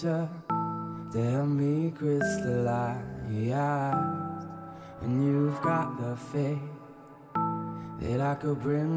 pressure to help me crystallize. And you've got the faith that I could bring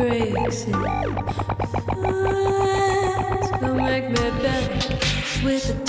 breaks it. fast. Come make me better with the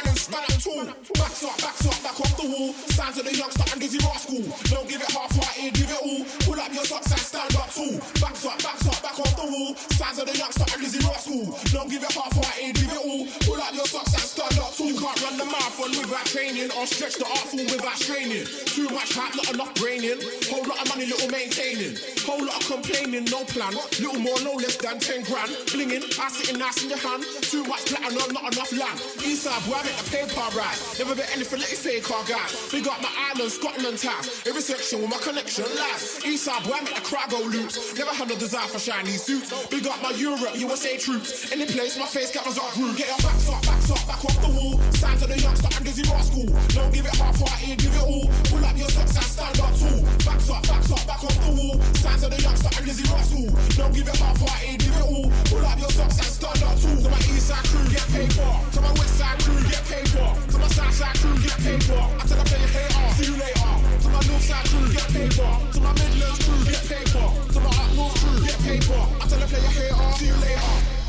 Running stand up tall, backs up, backs up, back off the wall. Stand to the youngster and Dizzee Rascal. Don't give it half here, give it all. Pull up your socks and stand up tall. Backs up, backs up, back off the wall. Stand to the youngster and Dizzee Rascal. Don't give it half here, give it all. Pull up your socks and stand up tall. You can't run the marathon without training, or stretch the art form without straining. Too much hype, not enough braining. Lot of money, little maintaining. Whole lot of complaining, no plan. Little more, no less than 10 grand. Blinging, I sitting nice in your hand. Too much platinum, not enough land. Eastside, boy, I make the paper right. Never bet anything like you fake car guy. Big up my island, Scotland ties. Every section with my connection lies. Eastside, boy, I make the crowd go loose. Never had no desire for shiny suits. Big up my Europe, USA troops. Any place, my face got up grew. Get your backs up, backs up, back off the wall. Stand to the youngster and Dizzee Rascal. Don't give it half right here, give it all. Pull up your socks and stand up tall. Backs up, backs up, back off the wall. Stand to the youngster and Dizzee Rascal. Don't give it half right here, give it all. Pull up your socks and stand up tall. To my east side crew, get paper. To my west side crew, get paper. To my south side crew, get paper. I tell the player, hey, uh, see you later. To my north side crew, get paper. To my Midlands crew, get paper. To my up north crew, get paper. I tell the player, hey, uh, see you later.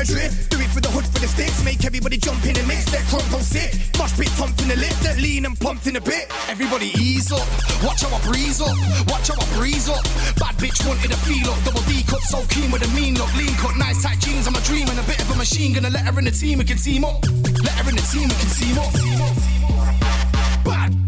Adrift. Do it for the hood, for the sticks. Make everybody jump in and mix. That crunk go sick. Mosh pit pumped in the lip. That lean and pumped in a bit. Everybody ease up. Watch how I breeze up. Watch how I breeze up. Bad bitch wanted a feel up. Double D cut, so keen with a mean look. Lean cut, nice tight jeans. I'm a dream and a bit of a machine. Gonna let her in the team, we can team up. Let her in the team, we can team up. Bad.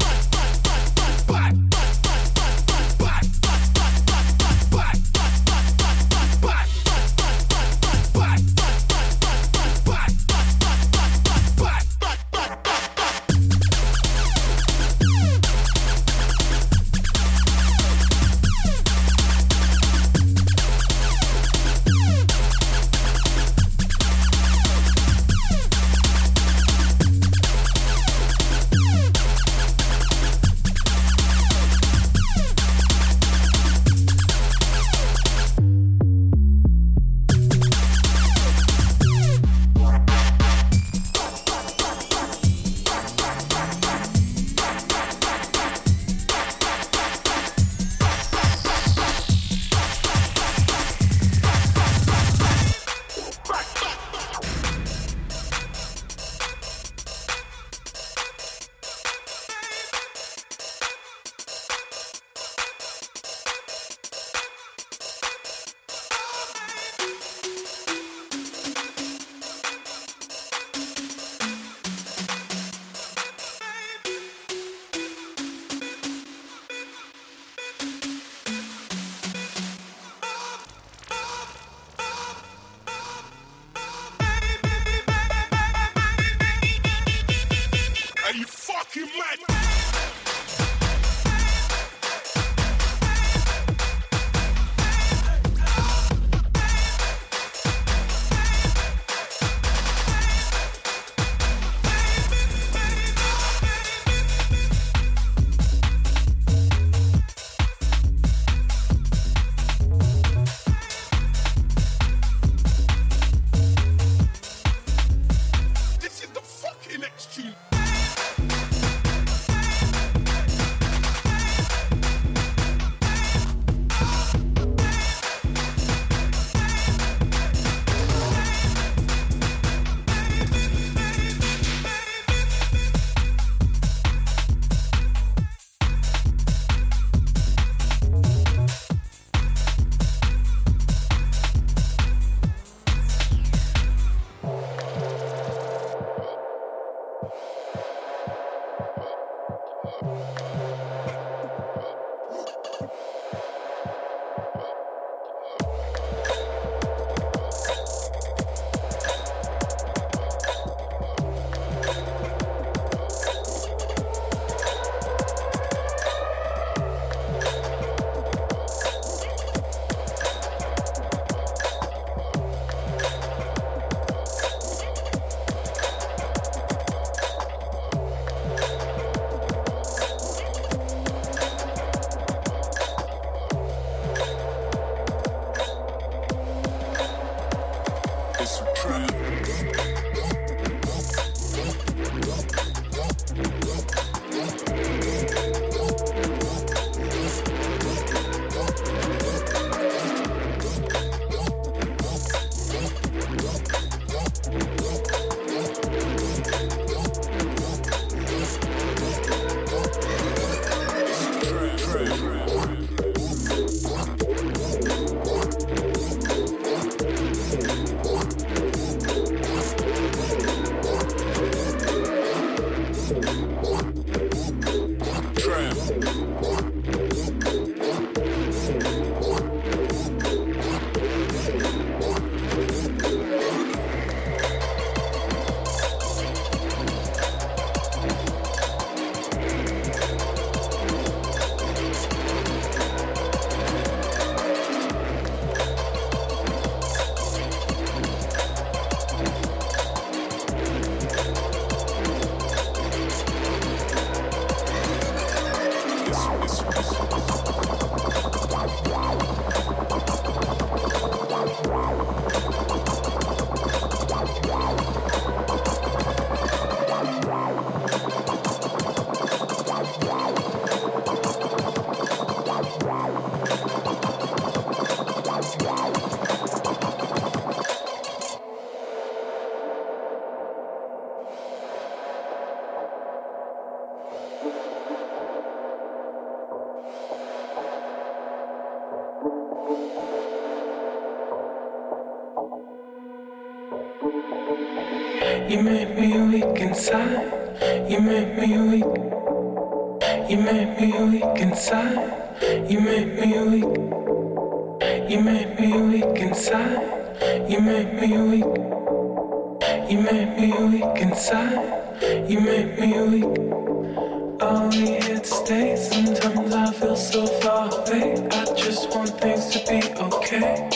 You make me weak inside. You make me weak. You make me weak inside. You make me weak. You make me weak inside. You make me weak. You make me weak inside. You make me weak. Are we here to stay? Sometimes I feel so far away. I just want things to be okay.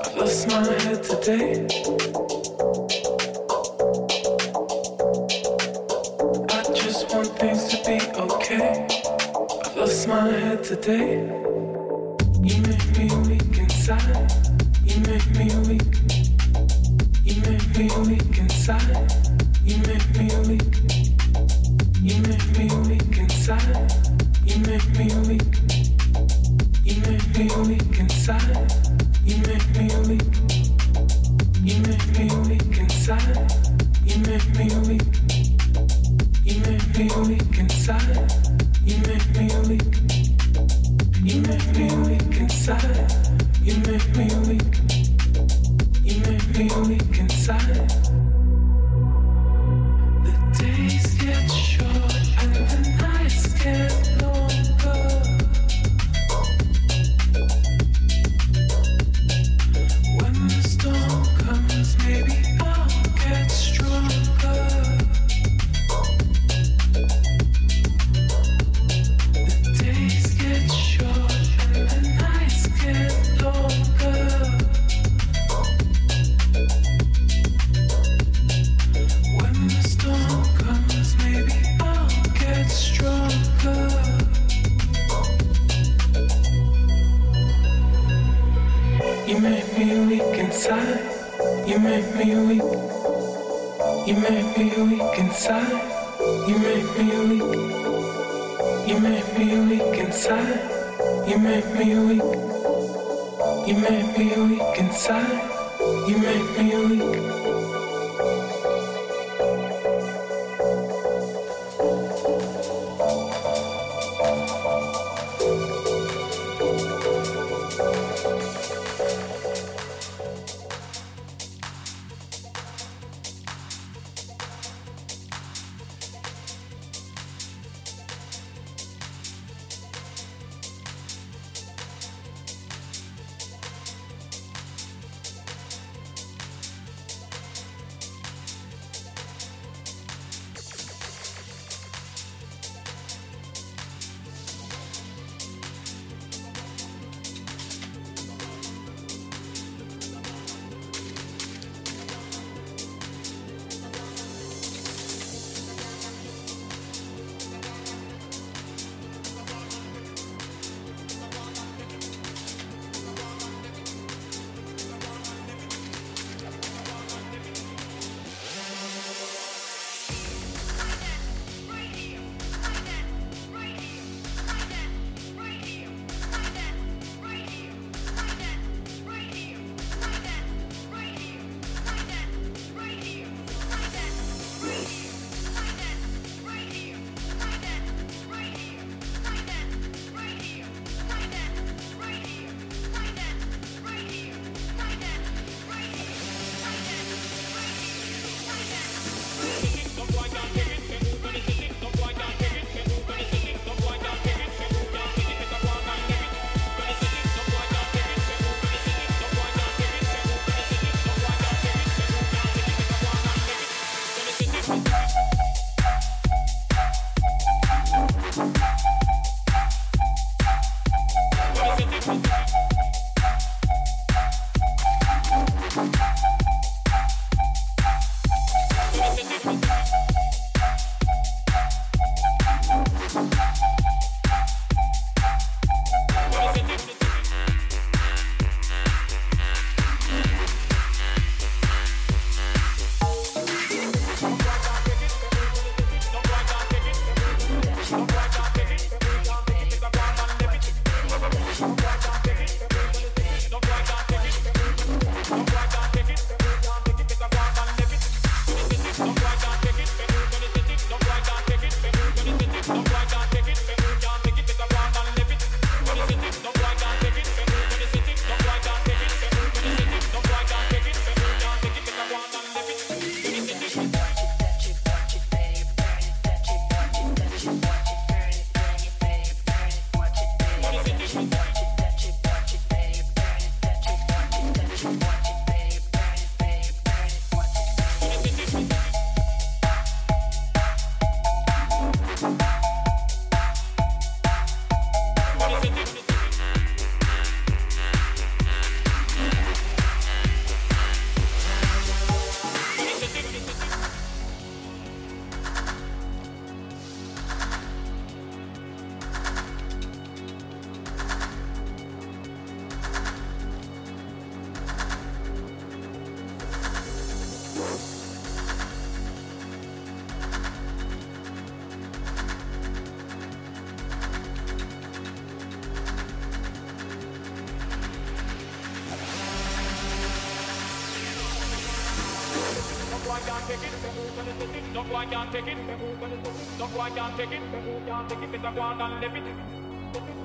I've lost my head today. Okay. I've lost my head today. You make me weak inside. You make me weak. You make me weak inside. You make me weak. You make me weak inside.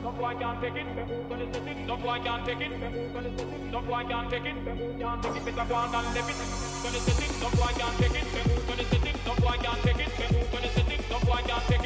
No boy can't take it. No boy can't take it. No boy can't take it. Can't take it. Better go and live it. No boy can't take it. No boy can't take it. No boy can't take it.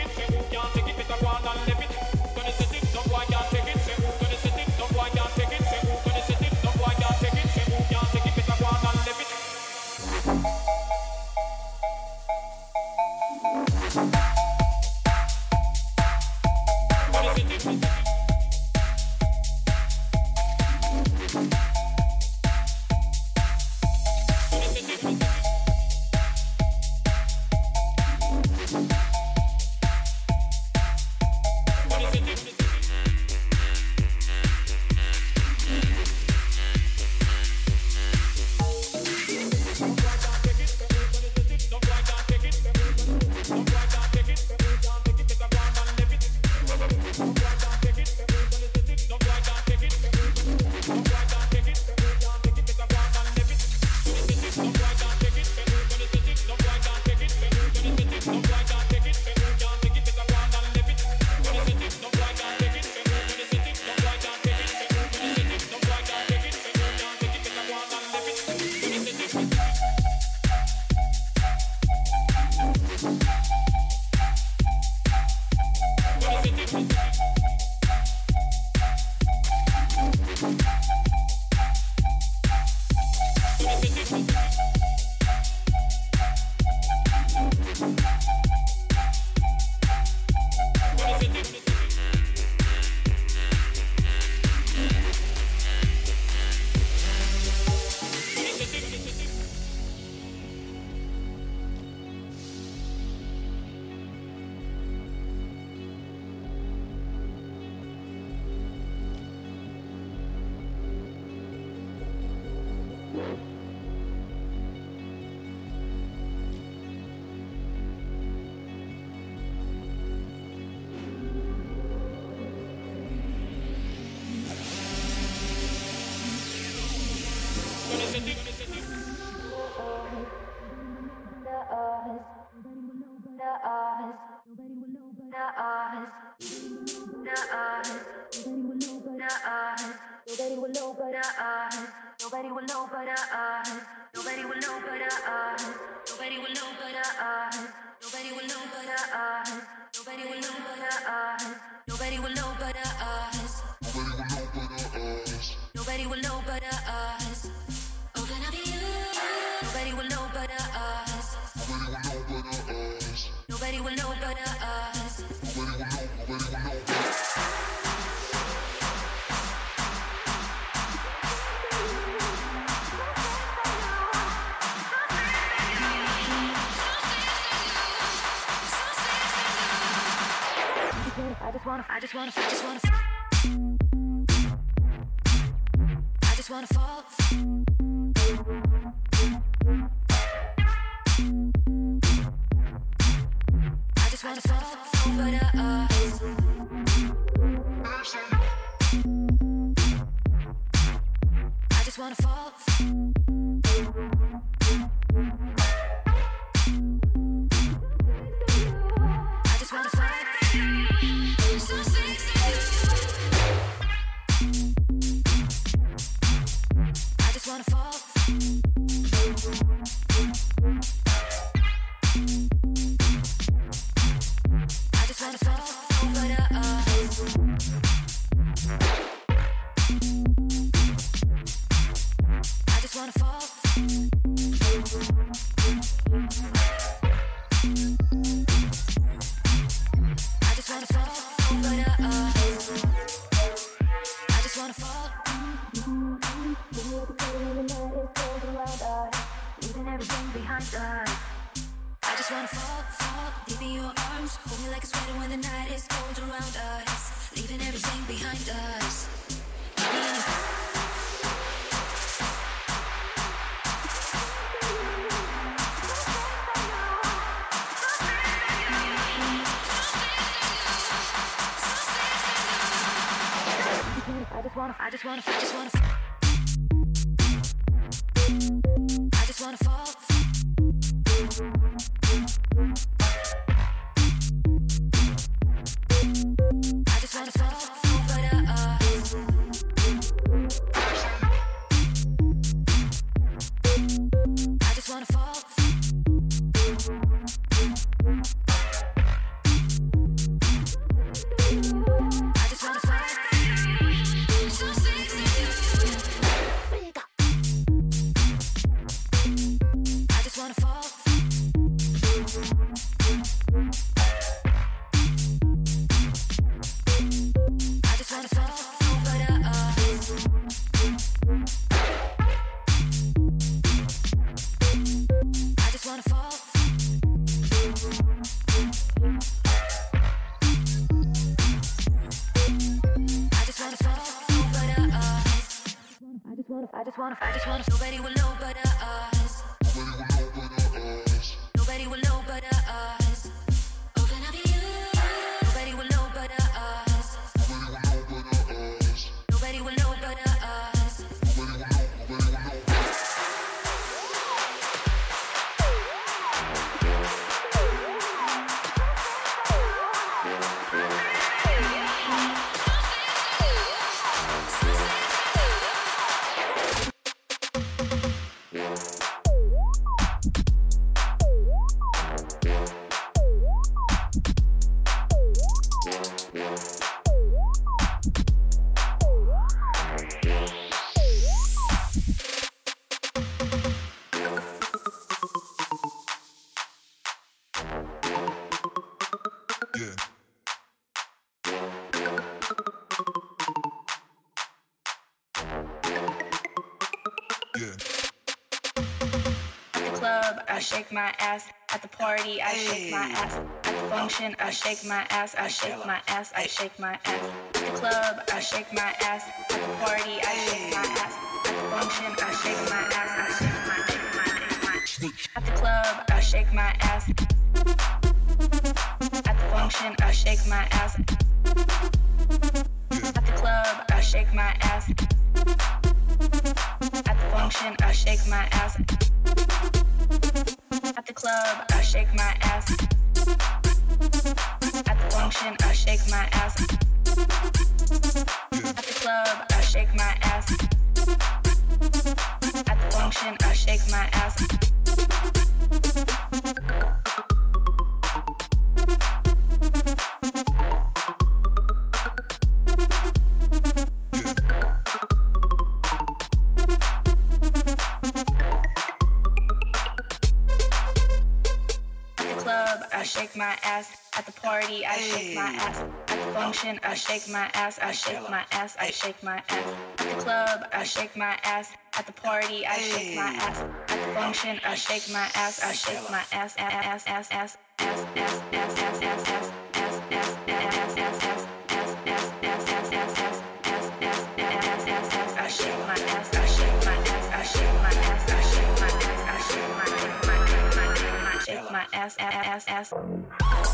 Us. Uh, nobody will know but us. Nobody will know but us. Nobody will know but us. Nobody will know but us. Nobody will know but us. Nobody will know but us. Wanna, I just wanna, I just wanna, I just wanna fall. I just wanna fall over the us. I just wanna fall. Wanna, I just wanna, I just wanna. Nobody will know but us. Nobody will know but us. Oh, I shake my ass. I shake my ass. I shake my ass. At the club, I shake my ass. At the party, I shake my ass. At the function, I shake my ass. I shake my shake my shake my. At the club, I shake my ass. At the function, I shake my ass. At the club, I shake my ass. At the function, I shake my ass. At the club, I shake my ass. Function, I shake my ass. At the club, I shake my ass. At the function, I shake my ass. Function, I shake my ass. I shake my ass. I shake my ass. At the club, I shake my ass. At the party, I shake my ass. At the function, I shake my ass. I shake my ass. Ass, ass, ass, ass, ass, ass, ass, ass, ass, ass, ass, ass, ass, ass, I shake my ass, I shake my ass, I shake my ass, I shake my ass,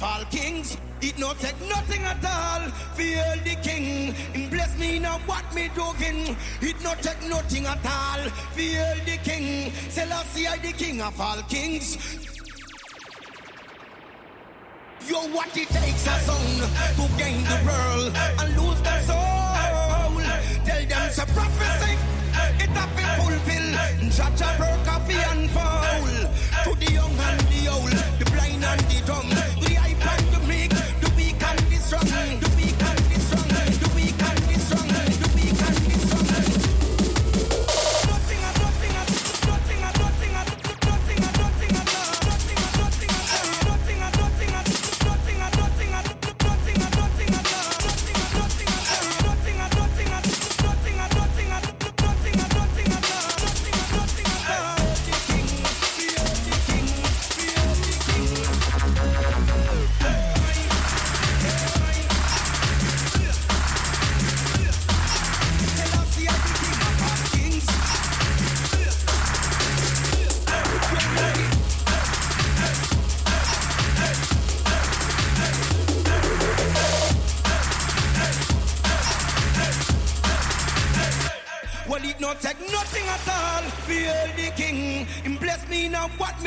of all kings. It not take nothing at all. Feel the king, bless me now what me doing. It not take nothing at all. Feel the king, Selassie I the king of all kings. Yo, what it takes a son to gain the world and lose their soul. Tell them to prophecy, it have been fulfilled. Jaja broke coffee and foul. To the young and the old, the blind and the dumb,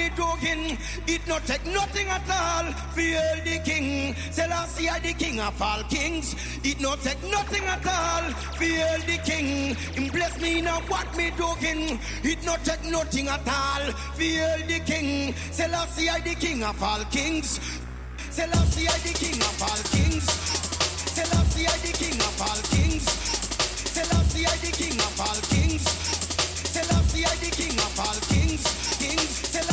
me doing. It not take nothing at all. Feel the king. Selassie I the king of all kings. It not take nothing at all. Feel the king. Him bless me now what me doing. It not take nothing at all. Feel the king. Selassie I the king of all kings. Selassie I the king of all kings. Selassie I the king of all kings. Selassie I the king of all kings. Selassie I the king of all kings. Kings.